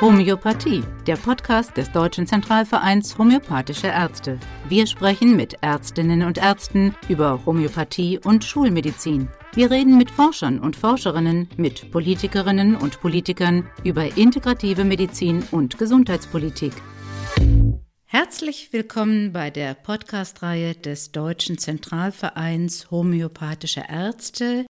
Homöopathie, der Podcast des Deutschen Zentralvereins Homöopathische Ärzte. Wir sprechen mit Ärztinnen und Ärzten über Homöopathie und Schulmedizin. Wir reden mit Forschern und Forscherinnen, mit Politikerinnen und Politikern über integrative Medizin und Gesundheitspolitik. Herzlich willkommen bei der Podcast-Reihe des Deutschen Zentralvereins Homöopathische Ärzte.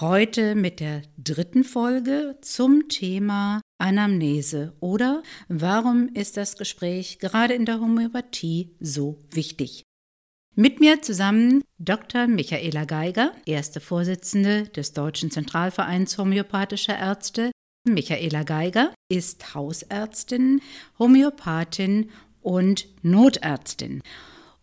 Heute mit der dritten Folge zum Thema Anamnese oder warum ist das Gespräch gerade in der Homöopathie so wichtig? Mit mir zusammen Dr. Michaela Geiger, erste Vorsitzende des Deutschen Zentralvereins Homöopathischer Ärzte. Michaela Geiger ist Hausärztin, Homöopathin und Notärztin.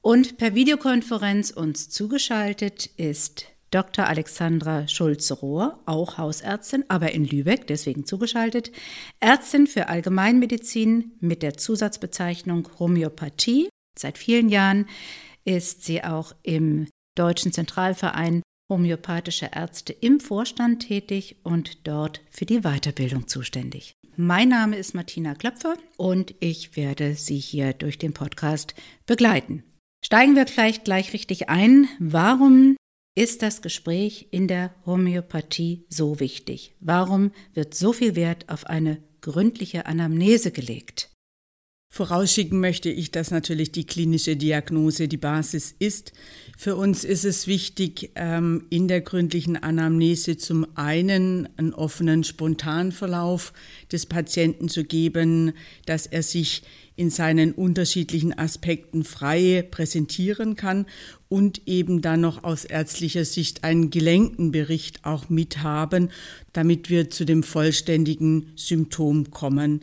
Und per Videokonferenz uns zugeschaltet ist Dr. Alexandra Schulze-Rohr, auch Hausärztin, aber in Lübeck, deswegen zugeschaltet, Ärztin für Allgemeinmedizin mit der Zusatzbezeichnung Homöopathie. Seit vielen Jahren ist sie auch im Deutschen Zentralverein Homöopathische Ärzte im Vorstand tätig und dort für die Weiterbildung zuständig. Mein Name ist Martina Klöpfer und ich werde Sie hier durch den Podcast begleiten. Steigen wir gleich gleich richtig ein. Warum ist das Gespräch in der Homöopathie so wichtig? Warum wird so viel Wert auf eine gründliche Anamnese gelegt? Vorausschicken möchte ich, dass natürlich die klinische Diagnose die Basis ist. Für uns ist es wichtig, ähm, in der gründlichen Anamnese zum einen einen offenen Spontanverlauf des Patienten zu geben, dass er sich in seinen unterschiedlichen Aspekten frei präsentieren kann und eben dann noch aus ärztlicher Sicht einen gelenkten Bericht auch mithaben, damit wir zu dem vollständigen Symptom kommen.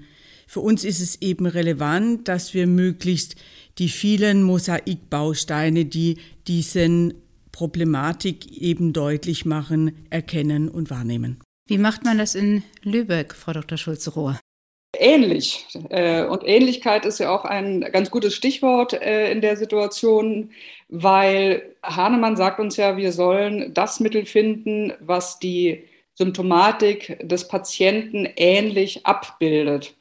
Für uns ist es eben relevant, dass wir möglichst die vielen Mosaikbausteine, die diesen Problematik eben deutlich machen, erkennen und wahrnehmen. Wie macht man das in Lübeck, Frau Dr. Schulze-Rohr? ähnlich. Äh, und Ähnlichkeit ist ja auch ein ganz gutes Stichwort äh, in der Situation, weil Hahnemann sagt uns ja, wir sollen das Mittel finden, was die Symptomatik des Patienten ähnlich abbildet.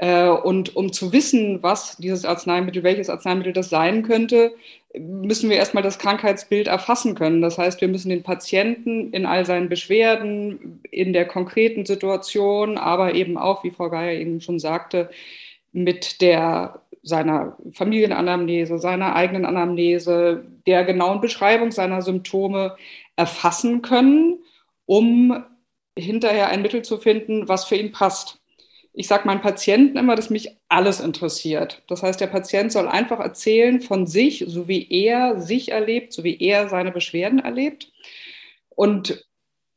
Äh, und um zu wissen, was dieses Arzneimittel, welches Arzneimittel das sein könnte, müssen wir erstmal das Krankheitsbild erfassen können. Das heißt, wir müssen den Patienten in all seinen Beschwerden, in der konkreten Situation, aber eben auch, wie Frau Geier eben schon sagte, mit der seiner Familienanamnese, seiner eigenen Anamnese, der genauen Beschreibung seiner Symptome erfassen können, um hinterher ein Mittel zu finden, was für ihn passt ich sage meinen Patienten immer, dass mich alles interessiert. Das heißt, der Patient soll einfach erzählen von sich, so wie er sich erlebt, so wie er seine Beschwerden erlebt. Und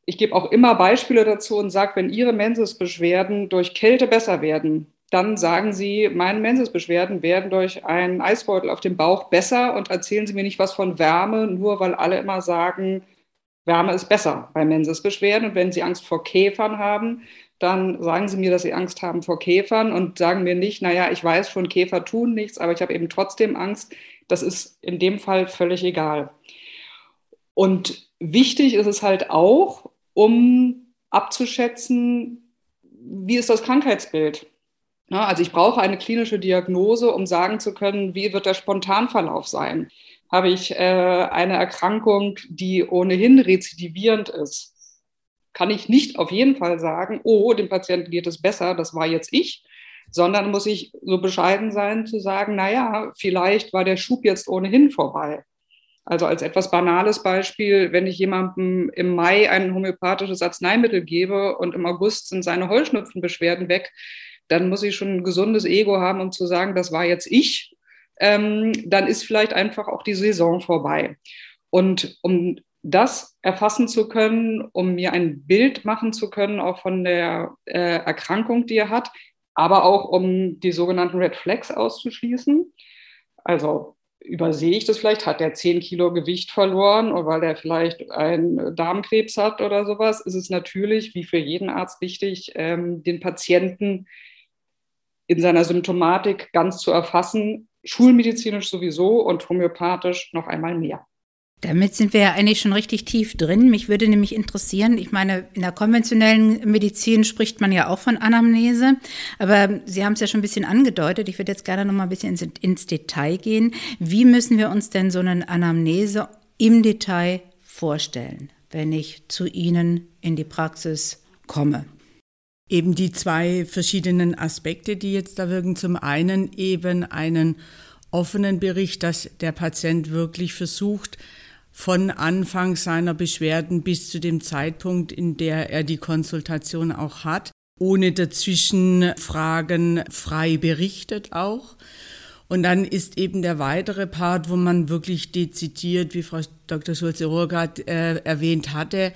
ich gebe auch immer Beispiele dazu und sage, wenn Ihre Mensesbeschwerden durch Kälte besser werden, dann sagen Sie, meine Mensesbeschwerden werden durch einen Eisbeutel auf dem Bauch besser und erzählen Sie mir nicht was von Wärme, nur weil alle immer sagen, Wärme ist besser bei Mensesbeschwerden. Und wenn Sie Angst vor Käfern haben, dann sagen sie mir, dass sie Angst haben vor Käfern und sagen mir nicht, naja, ich weiß schon, Käfer tun nichts, aber ich habe eben trotzdem Angst. Das ist in dem Fall völlig egal. Und wichtig ist es halt auch, um abzuschätzen, wie ist das Krankheitsbild. Also ich brauche eine klinische Diagnose, um sagen zu können, wie wird der Spontanverlauf sein. Habe ich äh, eine Erkrankung, die ohnehin rezidivierend ist? Kann ich nicht auf jeden Fall sagen, oh, dem Patienten geht es besser, das war jetzt ich, sondern muss ich so bescheiden sein zu sagen, naja, vielleicht war der Schub jetzt ohnehin vorbei. Also als etwas banales Beispiel, wenn ich jemandem im Mai ein homöopathisches Arzneimittel gebe und im August sind seine Heuschnupfenbeschwerden weg, dann muss ich schon ein gesundes Ego haben, um zu sagen, das war jetzt ich. Ähm, dann ist vielleicht einfach auch die Saison vorbei. Und um das erfassen zu können, um mir ein Bild machen zu können, auch von der äh, Erkrankung, die er hat, aber auch um die sogenannten Red Flags auszuschließen. Also übersehe ich das vielleicht, hat er 10 Kilo Gewicht verloren oder weil er vielleicht einen Darmkrebs hat oder sowas, ist es natürlich, wie für jeden Arzt wichtig, ähm, den Patienten in seiner Symptomatik ganz zu erfassen, schulmedizinisch sowieso und homöopathisch noch einmal mehr. Damit sind wir ja eigentlich schon richtig tief drin. Mich würde nämlich interessieren, ich meine, in der konventionellen Medizin spricht man ja auch von Anamnese, aber Sie haben es ja schon ein bisschen angedeutet. Ich würde jetzt gerne noch mal ein bisschen ins, ins Detail gehen. Wie müssen wir uns denn so eine Anamnese im Detail vorstellen, wenn ich zu Ihnen in die Praxis komme? Eben die zwei verschiedenen Aspekte, die jetzt da wirken. Zum einen eben einen offenen Bericht, dass der Patient wirklich versucht, von Anfang seiner Beschwerden bis zu dem Zeitpunkt, in der er die Konsultation auch hat, ohne dazwischen Fragen frei berichtet auch. Und dann ist eben der weitere Part, wo man wirklich dezidiert, wie Frau Dr. Schulze-Rohrgart äh, erwähnt hatte,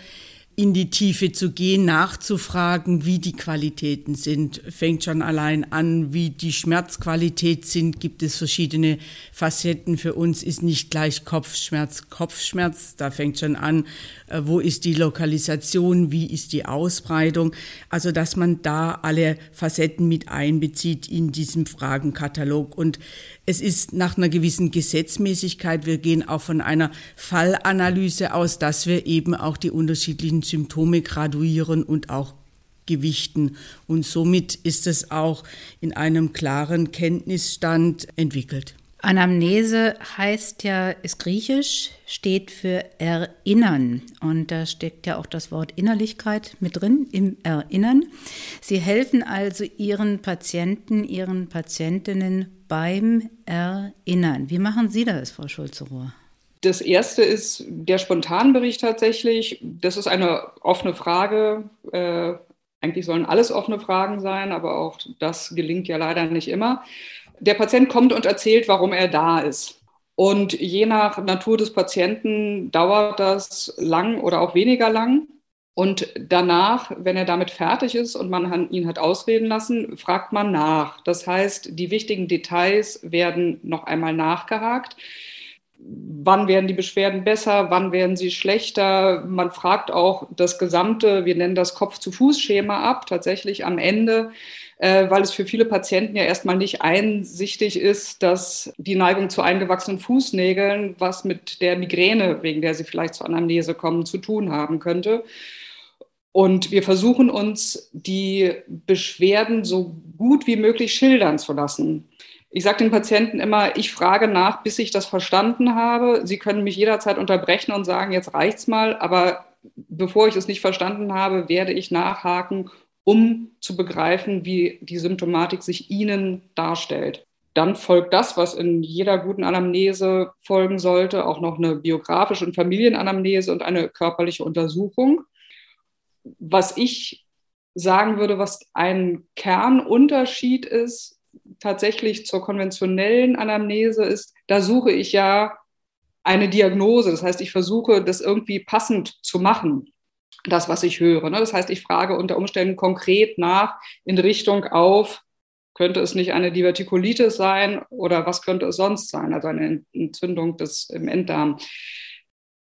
in die Tiefe zu gehen, nachzufragen, wie die Qualitäten sind. Fängt schon allein an, wie die Schmerzqualität sind. Gibt es verschiedene Facetten. Für uns ist nicht gleich Kopfschmerz Kopfschmerz. Da fängt schon an, äh, wo ist die Lokalisation, wie ist die Ausbreitung. Also, dass man da alle Facetten mit einbezieht in diesem Fragenkatalog. Und es ist nach einer gewissen Gesetzmäßigkeit, wir gehen auch von einer Fallanalyse aus, dass wir eben auch die unterschiedlichen Symptome graduieren und auch gewichten. Und somit ist es auch in einem klaren Kenntnisstand entwickelt. Anamnese heißt ja, ist griechisch, steht für Erinnern. Und da steckt ja auch das Wort Innerlichkeit mit drin, im Erinnern. Sie helfen also Ihren Patienten, Ihren Patientinnen beim Erinnern. Wie machen Sie das, Frau Schulze-Rohr? Das erste ist der Spontanbericht tatsächlich. Das ist eine offene Frage. Äh, eigentlich sollen alles offene Fragen sein, aber auch das gelingt ja leider nicht immer. Der Patient kommt und erzählt, warum er da ist. Und je nach Natur des Patienten dauert das lang oder auch weniger lang. Und danach, wenn er damit fertig ist und man ihn hat ausreden lassen, fragt man nach. Das heißt, die wichtigen Details werden noch einmal nachgehakt. Wann werden die Beschwerden besser? Wann werden sie schlechter? Man fragt auch das gesamte, wir nennen das Kopf-zu-Fuß-Schema ab, tatsächlich am Ende äh, weil es für viele Patienten ja erstmal nicht einsichtig ist, dass die Neigung zu eingewachsenen Fußnägeln was mit der Migräne, wegen der sie vielleicht zur Anamnese kommen, zu tun haben könnte. Und wir versuchen uns die Beschwerden so gut wie möglich schildern zu lassen. Ich sage den Patienten immer, ich frage nach, bis ich das verstanden habe. Sie können mich jederzeit unterbrechen und sagen, jetzt reicht's mal, aber bevor ich es nicht verstanden habe, werde ich nachhaken um zu begreifen, wie die Symptomatik sich ihnen darstellt. Dann folgt das, was in jeder guten Anamnese folgen sollte, auch noch eine biografische und Familienanamnese und eine körperliche Untersuchung. Was ich sagen würde, was ein Kernunterschied ist, tatsächlich zur konventionellen Anamnese ist, da suche ich ja eine Diagnose. Das heißt, ich versuche, das irgendwie passend zu machen das, was ich höre. Ne? Das heißt, ich frage unter Umständen konkret nach in Richtung auf, könnte es nicht eine Divertikulitis sein oder was könnte es sonst sein, also eine Entzündung des, im Enddarm.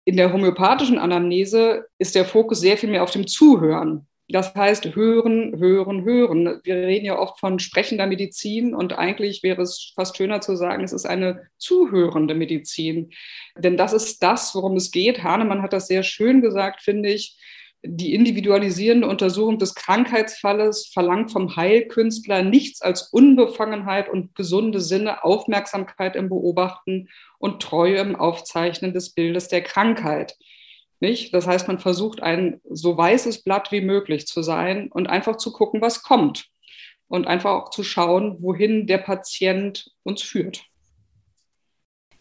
In der homöopathischen Anamnese ist der Fokus sehr viel mehr auf dem Zuhören. Das heißt, hören, hören, hören. Wir reden ja oft von sprechender Medizin und eigentlich wäre es fast schöner zu sagen, es ist eine zuhörende Medizin. Denn das ist das, worum es geht. Hahnemann hat das sehr schön gesagt, finde ich. Die individualisierende Untersuchung des Krankheitsfalles verlangt vom Heilkünstler nichts als Unbefangenheit und gesunde Sinne, Aufmerksamkeit im Beobachten und Treue im Aufzeichnen des Bildes der Krankheit. Nicht? Das heißt, man versucht, ein so weißes Blatt wie möglich zu sein und einfach zu gucken, was kommt. Und einfach auch zu schauen, wohin der Patient uns führt.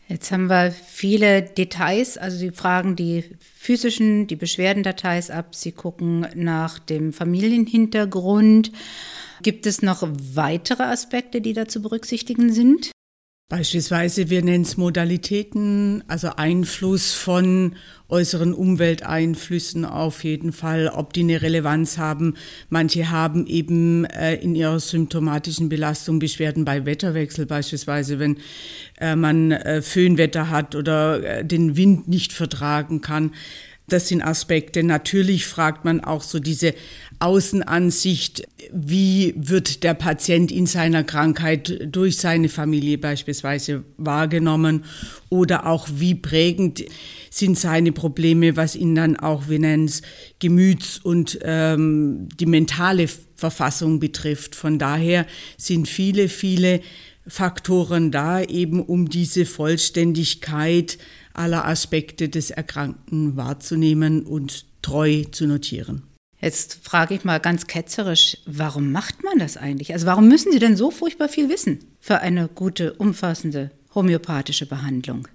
Jetzt haben wir viele Details, also Sie fragen die physischen, die Beschwerdendateis ab, Sie gucken nach dem Familienhintergrund. Gibt es noch weitere Aspekte, die da zu berücksichtigen sind? Beispielsweise, wir nennen es Modalitäten, also Einfluss von äußeren Umwelteinflüssen auf jeden Fall, ob die eine Relevanz haben. Manche haben eben äh, in ihrer symptomatischen Belastung Beschwerden bei Wetterwechsel, beispielsweise wenn äh, man äh, Föhnwetter hat oder äh, den Wind nicht vertragen kann. Das sind Aspekte. Natürlich fragt man auch so diese Außenansicht, wie wird der Patient in seiner Krankheit durch seine Familie beispielsweise wahrgenommen oder auch wie prägend sind seine Probleme, was ihn dann auch, wir nennen es, Gemüts- und ähm, die mentale Verfassung betrifft. Von daher sind viele, viele Faktoren da, eben um diese Vollständigkeit aller Aspekte des Erkrankten wahrzunehmen und treu zu notieren. Jetzt frage ich mal ganz ketzerisch, warum macht man das eigentlich? Also warum müssen Sie denn so furchtbar viel wissen für eine gute, umfassende homöopathische Behandlung?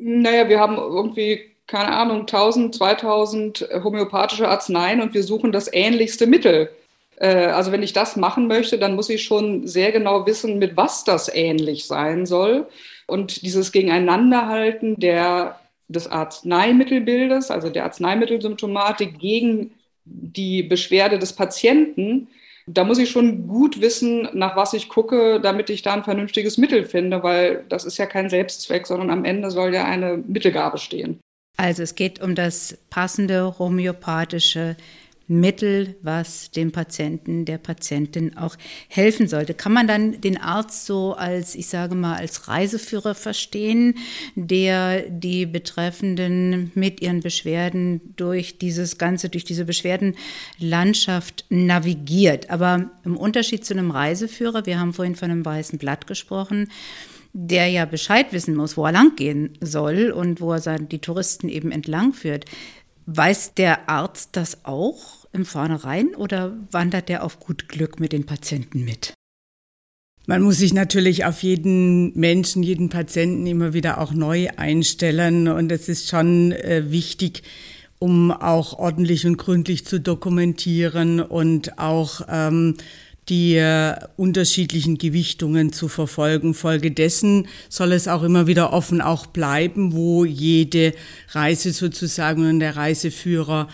Naja, wir haben irgendwie, keine Ahnung, 1000, 2000 homöopathische Arzneien und wir suchen das ähnlichste Mittel. Äh, also wenn ich das machen möchte, dann muss ich schon sehr genau wissen, mit was das ähnlich sein soll. Und dieses Gegeneinanderhalten der, des Arzneimittelbildes, also der Arzneimittelsymptomatik gegen die Beschwerde des Patienten, da muss ich schon gut wissen, nach was ich gucke, damit ich da ein vernünftiges Mittel finde, weil das ist ja kein Selbstzweck, sondern am Ende soll ja eine Mittelgabe stehen. Also es geht um das passende homöopathische Mittel, was dem Patienten, der Patientin auch helfen sollte. Kann man dann den Arzt so als, ich sage mal, als Reiseführer verstehen, der die Betreffenden mit ihren Beschwerden durch dieses Ganze, durch diese Beschwerdenlandschaft navigiert? Aber im Unterschied zu einem Reiseführer, wir haben vorhin von einem weißen Blatt gesprochen, der ja Bescheid wissen muss, wo er lang gehen soll und wo er die Touristen eben entlang führt. Weiß der Arzt das auch? Im Vornherein oder wandert der auf gut Glück mit den Patienten mit? Man muss sich natürlich auf jeden Menschen, jeden Patienten immer wieder auch neu einstellen und es ist schon äh, wichtig, um auch ordentlich und gründlich zu dokumentieren und auch ähm, die äh, unterschiedlichen Gewichtungen zu verfolgen. Folgedessen soll es auch immer wieder offen auch bleiben, wo jede Reise sozusagen und der Reiseführer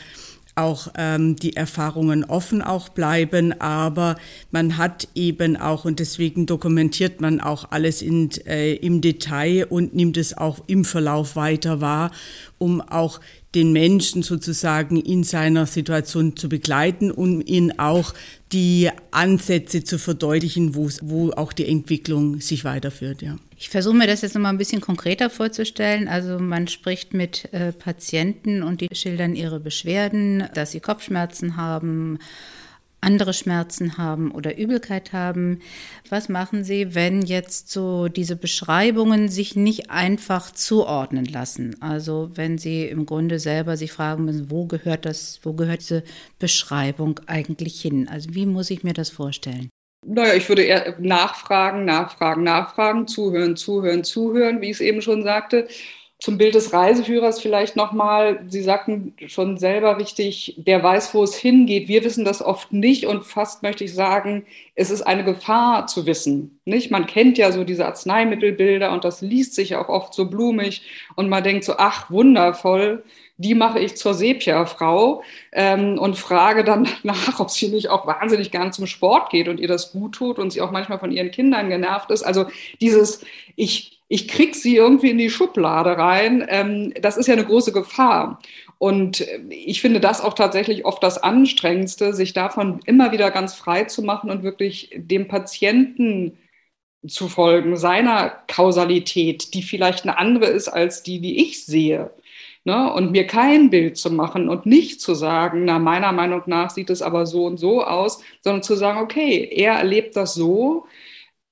auch ähm, die Erfahrungen offen auch bleiben, aber man hat eben auch, und deswegen dokumentiert man auch alles in, äh, im Detail und nimmt es auch im Verlauf weiter wahr, um auch den Menschen sozusagen in seiner Situation zu begleiten, um ihn auch die Ansätze zu verdeutlichen, wo auch die Entwicklung sich weiterführt. Ja. Ich versuche mir das jetzt nochmal ein bisschen konkreter vorzustellen. Also man spricht mit äh, Patienten und die schildern ihre Beschwerden, dass sie Kopfschmerzen haben andere Schmerzen haben oder Übelkeit haben. Was machen Sie, wenn jetzt so diese Beschreibungen sich nicht einfach zuordnen lassen? Also wenn Sie im Grunde selber sich fragen müssen, wo gehört das, wo gehört diese Beschreibung eigentlich hin? Also wie muss ich mir das vorstellen? Naja, ich würde eher nachfragen, nachfragen, nachfragen, zuhören, zuhören, zuhören, wie ich es eben schon sagte. Zum Bild des Reiseführers vielleicht nochmal. Sie sagten schon selber richtig, der weiß, wo es hingeht. Wir wissen das oft nicht und fast möchte ich sagen, es ist eine Gefahr zu wissen. Nicht? Man kennt ja so diese Arzneimittelbilder und das liest sich auch oft so blumig und man denkt so, ach, wundervoll die mache ich zur Sepia-Frau ähm, und frage dann nach, ob sie nicht auch wahnsinnig gern zum Sport geht und ihr das gut tut und sie auch manchmal von ihren Kindern genervt ist. Also dieses, ich ich krieg sie irgendwie in die Schublade rein, ähm, das ist ja eine große Gefahr. Und ich finde das auch tatsächlich oft das Anstrengendste, sich davon immer wieder ganz frei zu machen und wirklich dem Patienten zu folgen, seiner Kausalität, die vielleicht eine andere ist als die, die ich sehe. Ne? Und mir kein Bild zu machen und nicht zu sagen, na, meiner Meinung nach sieht es aber so und so aus, sondern zu sagen, okay, er erlebt das so,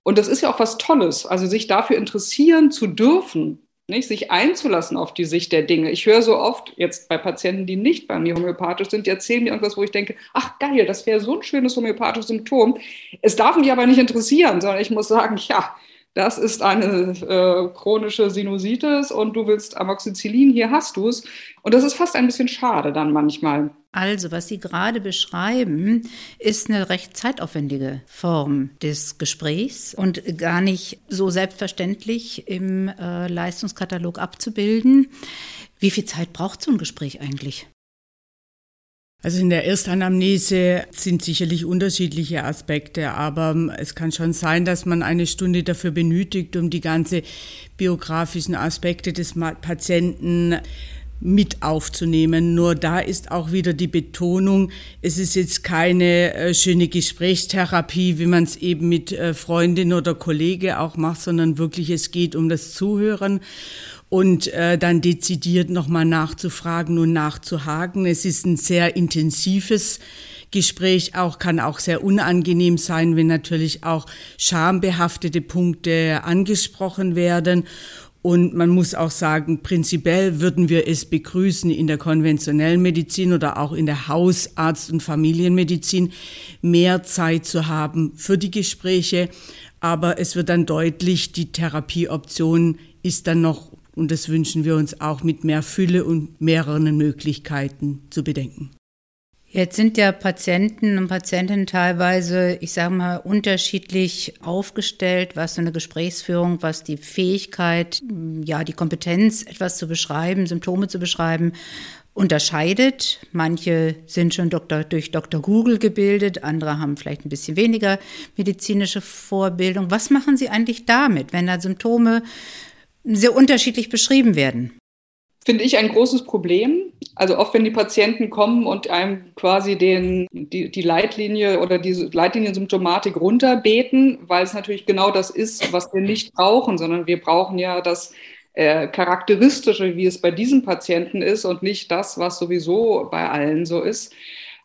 und das ist ja auch was Tolles, also sich dafür interessieren zu dürfen, nicht? sich einzulassen auf die Sicht der Dinge. Ich höre so oft jetzt bei Patienten, die nicht bei mir homöopathisch sind, die erzählen mir irgendwas, wo ich denke, ach geil, das wäre so ein schönes homöopathisches Symptom. Es darf mich aber nicht interessieren, sondern ich muss sagen, ja, das ist eine äh, chronische Sinusitis und du willst Amoxicillin, hier hast du es. Und das ist fast ein bisschen schade dann manchmal. Also, was Sie gerade beschreiben, ist eine recht zeitaufwendige Form des Gesprächs und gar nicht so selbstverständlich im äh, Leistungskatalog abzubilden. Wie viel Zeit braucht so ein Gespräch eigentlich? Also in der Erstanamnese sind sicherlich unterschiedliche Aspekte, aber es kann schon sein, dass man eine Stunde dafür benötigt, um die ganze biografischen Aspekte des Patienten mit aufzunehmen. Nur da ist auch wieder die Betonung, es ist jetzt keine äh, schöne Gesprächstherapie, wie man es eben mit äh, Freundin oder Kollege auch macht, sondern wirklich es geht um das Zuhören und äh, dann dezidiert nochmal nachzufragen und nachzuhaken. Es ist ein sehr intensives Gespräch auch, kann auch sehr unangenehm sein, wenn natürlich auch schambehaftete Punkte angesprochen werden. Und man muss auch sagen, prinzipiell würden wir es begrüßen, in der konventionellen Medizin oder auch in der Hausarzt- und Familienmedizin mehr Zeit zu haben für die Gespräche. Aber es wird dann deutlich, die Therapieoption ist dann noch, und das wünschen wir uns auch, mit mehr Fülle und mehreren Möglichkeiten zu bedenken. Jetzt sind ja Patienten und Patientinnen teilweise, ich sage mal, unterschiedlich aufgestellt, was so eine Gesprächsführung, was die Fähigkeit, ja, die Kompetenz, etwas zu beschreiben, Symptome zu beschreiben, unterscheidet. Manche sind schon Doktor, durch Dr. Google gebildet, andere haben vielleicht ein bisschen weniger medizinische Vorbildung. Was machen Sie eigentlich damit, wenn da Symptome sehr unterschiedlich beschrieben werden? Finde ich ein großes Problem. Also oft, wenn die Patienten kommen und einem quasi den, die, die Leitlinie oder diese Leitliniensymptomatik runterbeten, weil es natürlich genau das ist, was wir nicht brauchen, sondern wir brauchen ja das äh, Charakteristische, wie es bei diesem Patienten ist und nicht das, was sowieso bei allen so ist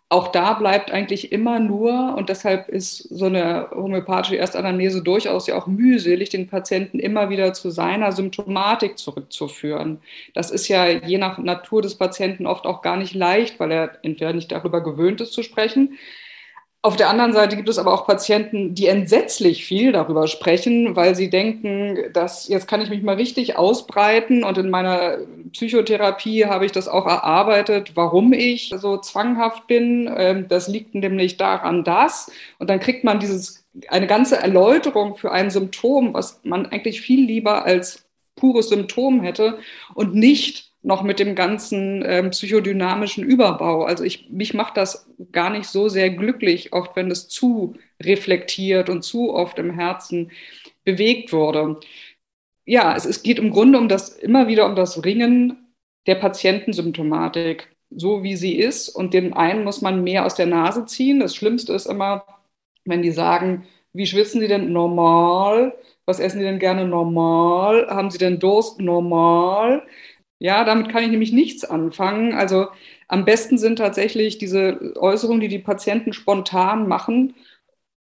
auch da bleibt eigentlich immer nur, und deshalb ist so eine homöopathische Erstanamnese durchaus ja auch mühselig, den Patienten immer wieder zu seiner Symptomatik zurückzuführen. Das ist ja je nach Natur des Patienten oft auch gar nicht leicht, weil er entweder nicht darüber gewöhnt ist zu sprechen, auf der anderen Seite gibt es aber auch Patienten, die entsetzlich viel darüber sprechen, weil sie denken, dass jetzt kann ich mich mal richtig ausbreiten und in meiner Psychotherapie habe ich das auch erarbeitet, warum ich so zwanghaft bin. Ähm, das liegt nämlich daran, dass. Und dann kriegt man dieses, eine ganze Erläuterung für ein Symptom, was man eigentlich viel lieber als pures Symptom hätte und nicht noch mit dem ganzen ähm, psychodynamischen Überbau. Also ich, mich macht das gar nicht so sehr glücklich, oft wenn es zu reflektiert und zu oft im Herzen bewegt wurde. Ja, es, es geht im Grunde um das, immer wieder um das Ringen der Patientensymptomatik, so wie sie ist. Und den einen muss man mehr aus der Nase ziehen. Das Schlimmste ist immer, wenn die sagen, wie schwitzen Sie denn normal? Was essen Sie denn gerne normal? Haben Sie denn Durst normal? Ja, damit kann ich nämlich nichts anfangen. Also am besten sind tatsächlich diese Äußerungen, die die Patienten spontan machen.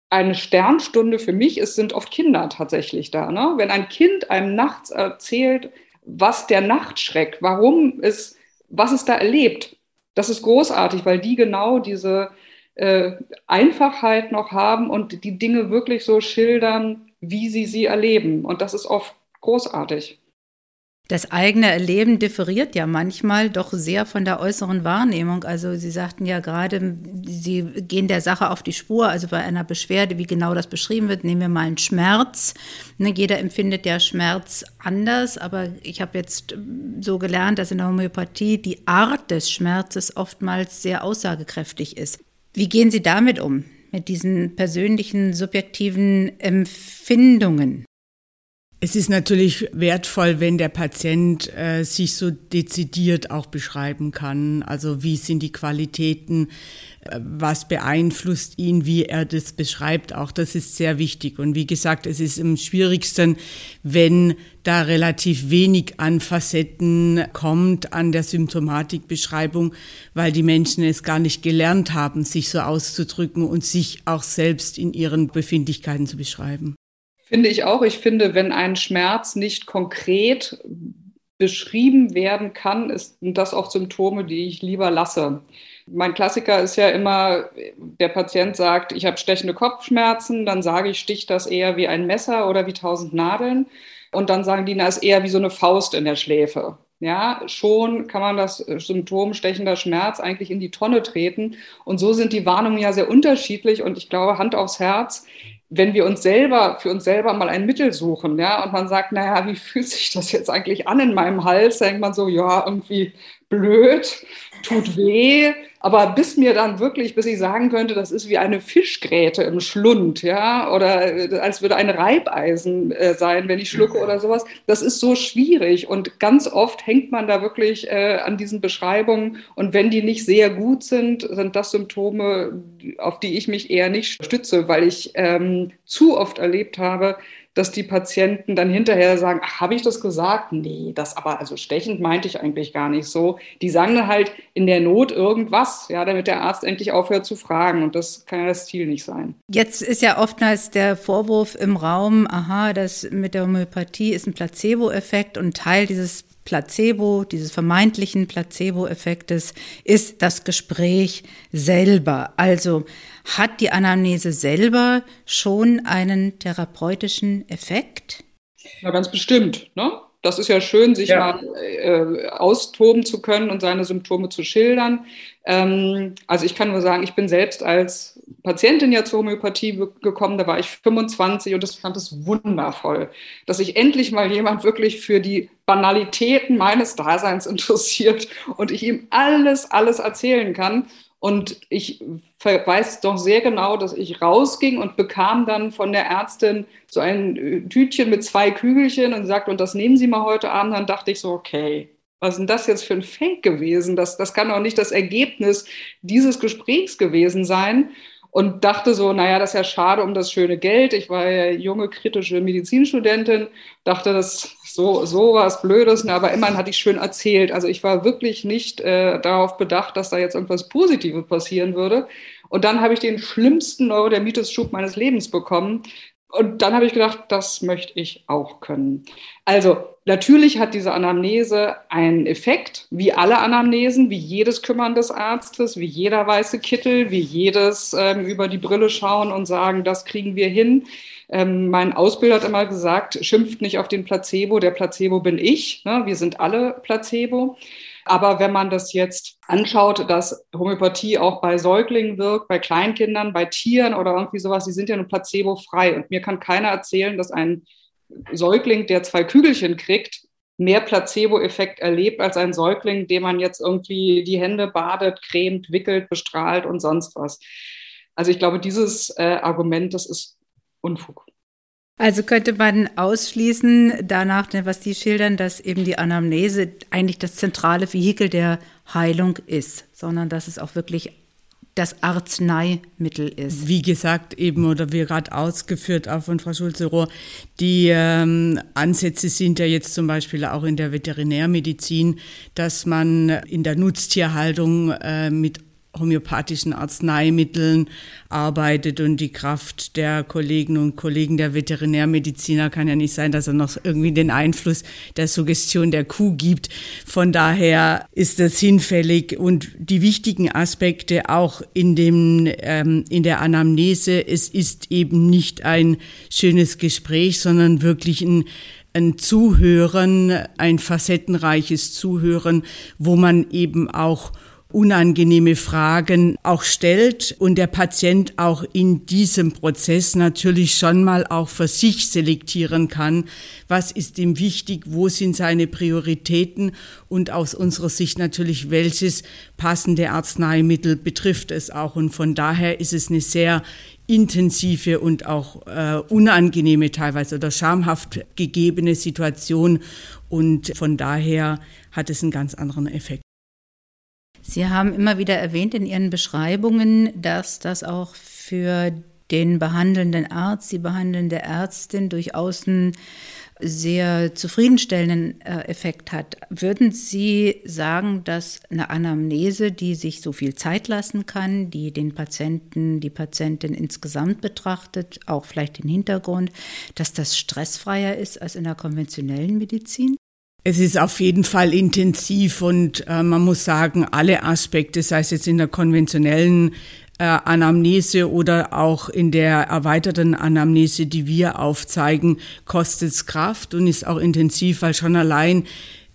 Eine Sternstunde für mich es sind oft Kinder tatsächlich da. Ne? Wenn ein Kind einem nachts erzählt, was der Nachtschreck, warum es, was es da erlebt, das ist großartig, weil die genau diese äh, Einfachheit noch haben und die Dinge wirklich so schildern, wie sie sie erleben. Und das ist oft großartig. Das eigene Erleben differiert ja manchmal doch sehr von der äußeren Wahrnehmung. Also Sie sagten ja gerade, Sie gehen der Sache auf die Spur. Also bei einer Beschwerde, wie genau das beschrieben wird, nehmen wir mal einen Schmerz. Ne, jeder empfindet ja Schmerz anders, aber ich habe jetzt so gelernt, dass in der Homöopathie die Art des Schmerzes oftmals sehr aussagekräftig ist. Wie gehen Sie damit um, mit diesen persönlichen, subjektiven Empfindungen? Es ist natürlich wertvoll, wenn der Patient äh, sich so dezidiert auch beschreiben kann. Also wie sind die Qualitäten, äh, was beeinflusst ihn, wie er das beschreibt. Auch das ist sehr wichtig. Und wie gesagt, es ist am schwierigsten, wenn da relativ wenig an Facetten kommt an der Symptomatikbeschreibung, weil die Menschen es gar nicht gelernt haben, sich so auszudrücken und sich auch selbst in ihren Befindlichkeiten zu beschreiben. Finde ich auch. Ich finde, wenn ein Schmerz nicht konkret beschrieben werden kann, ist das oft Symptome, die ich lieber lasse. Mein Klassiker ist ja immer, der Patient sagt, ich habe stechende Kopfschmerzen, dann sage ich, sticht das eher wie ein Messer oder wie tausend Nadeln. Und dann sagen die, na, ist eher wie so eine Faust in der Schläfe. Ja, schon kann man das Symptom stechender Schmerz eigentlich in die Tonne treten. Und so sind die Warnungen ja sehr unterschiedlich. Und ich glaube, Hand aufs Herz, wenn wir uns selber, für uns selber mal ein Mittel suchen, ja, und man sagt, naja, wie fühlt sich das jetzt eigentlich an in meinem Hals, denkt man so, ja, irgendwie blöd, tut weh, aber bis mir dann wirklich, bis ich sagen könnte, das ist wie eine Fischgräte im Schlund, ja, oder äh, als würde ein Reibeisen äh, sein, wenn ich schlucke oder sowas, das ist so schwierig und ganz oft hängt man da wirklich äh, an diesen Beschreibungen und wenn die nicht sehr gut sind, sind das Symptome, auf die ich mich eher nicht stütze, weil ich ähm, zu oft erlebt habe, dass die Patienten dann hinterher sagen, habe ich das gesagt? Nee, das aber, also stechend meinte ich eigentlich gar nicht so. Die sagen dann halt in der Not irgendwas, ja, damit der Arzt endlich aufhört zu fragen. Und das kann ja das Ziel nicht sein. Jetzt ist ja oftmals der Vorwurf im Raum, aha, das mit der Homöopathie ist ein Placebo-Effekt und Teil dieses Placebo, dieses vermeintlichen Placebo-Effektes ist das Gespräch selber. Also hat die Anamnese selber schon einen therapeutischen Effekt? Ja, ganz bestimmt. Ne? Das ist ja schön, sich ja. mal äh, austoben zu können und seine Symptome zu schildern. Ähm, also ich kann nur sagen, ich bin selbst als Patientin ja zur Homöopathie gekommen, da war ich 25 und das fand es wundervoll, dass sich endlich mal jemand wirklich für die Banalitäten meines Daseins interessiert und ich ihm alles, alles erzählen kann. Und ich weiß doch sehr genau, dass ich rausging und bekam dann von der Ärztin so ein äh, Tütchen mit zwei Kügelchen und sagte, und das nehmen Sie mal heute Abend. Dann dachte ich so, okay, was ist denn das jetzt für ein Fake gewesen? Das, das kann doch nicht das Ergebnis dieses Gesprächs gewesen sein. Und dachte so, naja, das ist ja schade um das schöne Geld. Ich war ja junge, kritische Medizinstudentin, dachte, das so, so was Blödes, ne, aber immerhin hatte ich schön erzählt. Also ich war wirklich nicht äh, darauf bedacht, dass da jetzt irgendwas Positives passieren würde. Und dann habe ich den schlimmsten Neurodermitis-Schub meines Lebens bekommen. Und dann habe ich gedacht, das möchte ich auch können. Also natürlich hat diese Anamnese einen Effekt, wie alle Anamnesen, wie jedes Kümmern des Arztes, wie jeder weiße Kittel, wie jedes ähm, über die Brille schauen und sagen, das kriegen wir hin. Ähm, mein Ausbilder hat immer gesagt, schimpft nicht auf den Placebo, der Placebo bin ich. Ne? Wir sind alle Placebo. Aber wenn man das jetzt anschaut, dass Homöopathie auch bei Säuglingen wirkt, bei Kleinkindern, bei Tieren oder irgendwie sowas, die sind ja nur placebo-frei. Und mir kann keiner erzählen, dass ein Säugling, der zwei Kügelchen kriegt, mehr Placebo-Effekt erlebt als ein Säugling, dem man jetzt irgendwie die Hände badet, cremt, wickelt, bestrahlt und sonst was. Also ich glaube, dieses äh, Argument, das ist Unfug. Also könnte man ausschließen, danach, ne, was die schildern, dass eben die Anamnese eigentlich das zentrale Vehikel der Heilung ist, sondern dass es auch wirklich das Arzneimittel ist. Wie gesagt, eben oder wie gerade ausgeführt auch von Frau Schulze-Rohr, die ähm, Ansätze sind ja jetzt zum Beispiel auch in der Veterinärmedizin, dass man in der Nutztierhaltung äh, mit homöopathischen Arzneimitteln arbeitet und die Kraft der Kollegen und Kollegen der Veterinärmediziner kann ja nicht sein, dass er noch irgendwie den Einfluss der Suggestion der Kuh gibt. Von daher ist das hinfällig und die wichtigen Aspekte auch in dem ähm, in der Anamnese. Es ist eben nicht ein schönes Gespräch, sondern wirklich ein ein Zuhören, ein facettenreiches Zuhören, wo man eben auch unangenehme Fragen auch stellt und der Patient auch in diesem Prozess natürlich schon mal auch für sich selektieren kann, was ist ihm wichtig, wo sind seine Prioritäten und aus unserer Sicht natürlich, welches passende Arzneimittel betrifft es auch. Und von daher ist es eine sehr intensive und auch äh, unangenehme teilweise oder schamhaft gegebene Situation und von daher hat es einen ganz anderen Effekt. Sie haben immer wieder erwähnt in Ihren Beschreibungen, dass das auch für den behandelnden Arzt, die behandelnde Ärztin durchaus einen sehr zufriedenstellenden äh, Effekt hat. Würden Sie sagen, dass eine Anamnese, die sich so viel Zeit lassen kann, die den Patienten, die Patientin insgesamt betrachtet, auch vielleicht den Hintergrund, dass das stressfreier ist als in der konventionellen Medizin? Es ist auf jeden Fall intensiv und äh, man muss sagen, alle Aspekte, sei es jetzt in der konventionellen äh, Anamnese oder auch in der erweiterten Anamnese, die wir aufzeigen, kostet es Kraft und ist auch intensiv, weil schon allein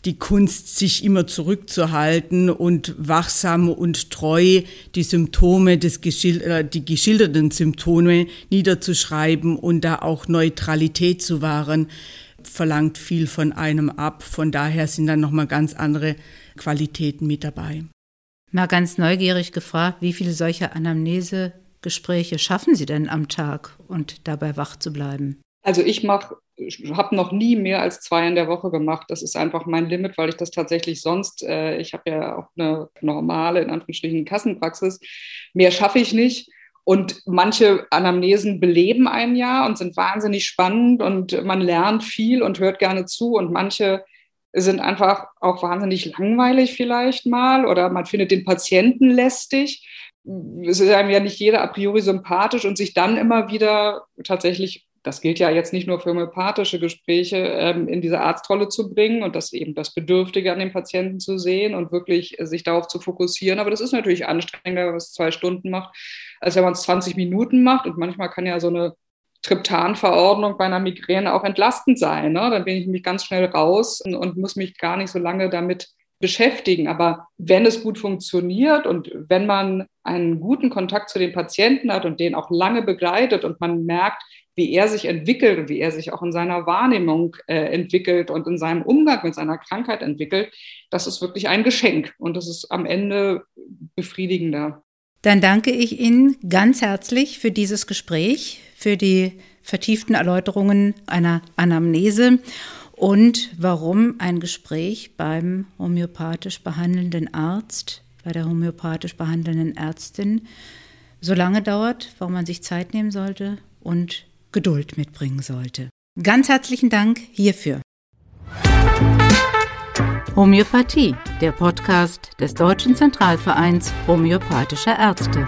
die Kunst, sich immer zurückzuhalten und wachsam und treu die Symptome des äh, die geschilderten Symptome niederzuschreiben und da auch Neutralität zu wahren verlangt viel von einem ab. Von daher sind dann nochmal ganz andere Qualitäten mit dabei. Mal ganz neugierig gefragt, wie viele solcher Anamnesegespräche schaffen Sie denn am Tag und dabei wach zu bleiben? Also ich mache, habe noch nie mehr als zwei in der Woche gemacht. Das ist einfach mein Limit, weil ich das tatsächlich sonst, äh, ich habe ja auch eine normale, in Anführungsstrichen, Kassenpraxis. Mehr schaffe ich nicht. Und manche Anamnesen beleben ein Jahr und sind wahnsinnig spannend und man lernt viel und hört gerne zu. Und manche sind einfach auch wahnsinnig langweilig vielleicht mal oder man findet den Patienten lästig. Es ist einem ja nicht jeder a priori sympathisch und sich dann immer wieder tatsächlich das gilt ja jetzt nicht nur für homöopathische Gespräche, ähm, in diese Arztrolle zu bringen und das eben das Bedürftige an den Patienten zu sehen und wirklich sich darauf zu fokussieren. Aber das ist natürlich anstrengender, wenn man es zwei Stunden macht, als wenn man es 20 Minuten macht. Und manchmal kann ja so eine Triptanverordnung bei einer Migräne auch entlastend sein. Ne? Dann bin ich nämlich ganz schnell raus und, und muss mich gar nicht so lange damit beschäftigen. Aber wenn es gut funktioniert und wenn man einen guten Kontakt zu den Patienten hat und den auch lange begleitet und man merkt, wie er sich entwickelt und wie er sich auch in seiner Wahrnehmung äh, entwickelt und in seinem Umgang mit seiner Krankheit entwickelt, das ist wirklich ein Geschenk und das ist am Ende befriedigender. Dann danke ich Ihnen ganz herzlich für dieses Gespräch, für die vertieften Erläuterungen einer Anamnese und warum ein Gespräch beim homöopathisch behandelnden Arzt, bei der homöopathisch behandelnden Ärztin so lange dauert, warum man sich Zeit nehmen sollte und Geduld mitbringen sollte. Ganz herzlichen Dank hierfür. Homöopathie, der Podcast des Deutschen Zentralvereins homöopathischer Ärzte.